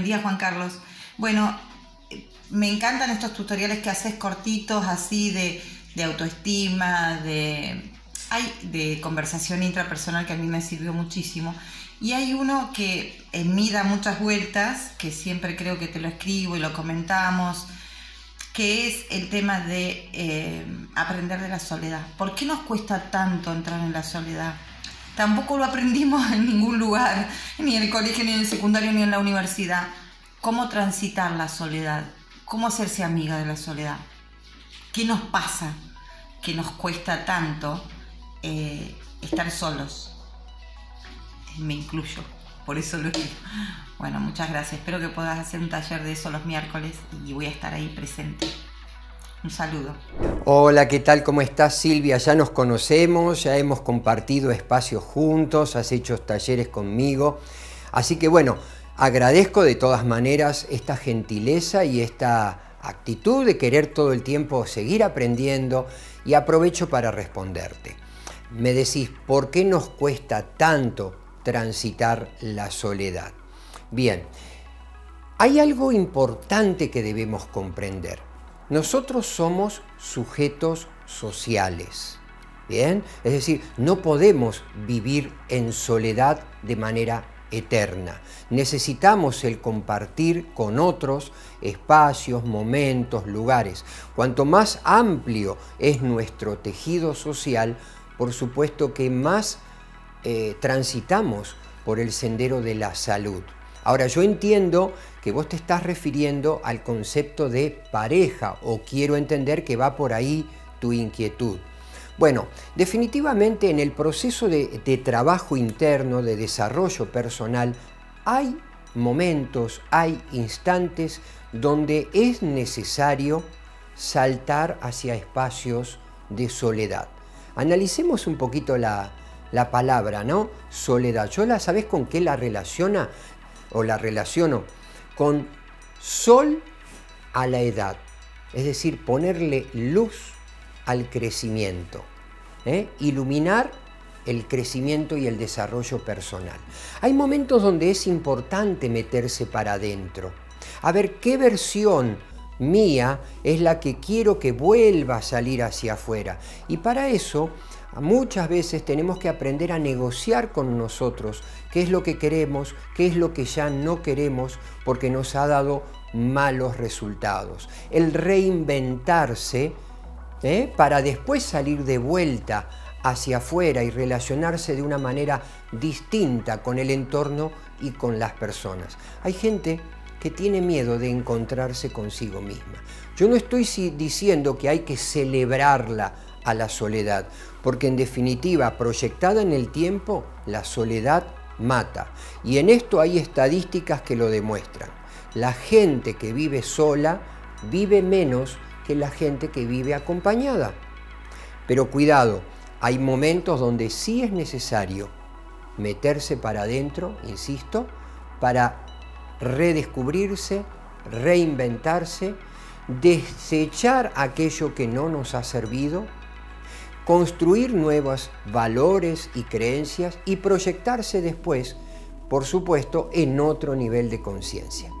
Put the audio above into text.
Buen día, Juan Carlos. Bueno, me encantan estos tutoriales que haces cortitos, así de, autoestima, de, hay, de conversación intrapersonal que a mí me sirvió muchísimo. Y hay uno que en mí da muchas vueltas, que siempre creo que te lo escribo y lo comentamos, que es el tema de eh, aprender de la soledad. ¿Por qué nos cuesta tanto entrar en la soledad? Tampoco lo aprendimos en ningún lugar, ni en el colegio, ni en el secundario, ni en la universidad. ¿Cómo transitar la soledad? ¿Cómo hacerse amiga de la soledad? ¿Qué nos pasa que nos cuesta tanto eh, estar solos? Me incluyo, por eso lo digo. Bueno, muchas gracias. Espero que puedas hacer un taller de eso los miércoles y voy a estar ahí presente. Un saludo. Hola, ¿qué tal? ¿Cómo estás Silvia? Ya nos conocemos, ya hemos compartido espacios juntos, has hecho talleres conmigo. Así que bueno, agradezco de todas maneras esta gentileza y esta actitud de querer todo el tiempo seguir aprendiendo y aprovecho para responderte. Me decís, ¿por qué nos cuesta tanto transitar la soledad? Bien, hay algo importante que debemos comprender. Nosotros somos sujetos sociales. ¿Bien? Es decir, no podemos vivir en soledad de manera eterna. Necesitamos el compartir con otros espacios, momentos, lugares. Cuanto más amplio es nuestro tejido social, por supuesto que más eh, transitamos por el sendero de la salud. Ahora, yo entiendo que vos te estás refiriendo al concepto de pareja o quiero entender que va por ahí tu inquietud. Bueno, definitivamente en el proceso de, trabajo interno, de desarrollo personal, hay momentos, hay instantes donde es necesario saltar hacia espacios de soledad. Analicemos un poquito la, la palabra, ¿no? Soledad. ¿Yo la sabes con qué la relaciona? O la relaciono con sol a la edad, es decir, ponerle luz al crecimiento, ¿eh? iluminar el crecimiento y el desarrollo personal. Hay momentos donde es importante meterse para adentro, a ver qué versión mía es la que quiero que vuelva a salir hacia afuera. Y para eso muchas veces tenemos que aprender a negociar con nosotros qué es lo que queremos, qué es lo que ya no queremos, porque nos ha dado malos resultados. El reinventarse ¿eh? para después salir de vuelta hacia afuera y relacionarse de una manera distinta con el entorno y con las personas. Hay gente que tiene miedo de encontrarse consigo misma. Yo no estoy diciendo que hay que celebrarla a la soledad, porque en definitiva, proyectada en el tiempo, la soledad mata. Y en esto hay estadísticas que lo demuestran. La gente que vive sola vive menos que la gente que vive acompañada. Pero cuidado, hay momentos donde sí es necesario meterse para adentro, insisto, para redescubrirse, reinventarse, desechar aquello que no nos ha servido construir nuevos valores y creencias y proyectarse después, por supuesto, en otro nivel de conciencia.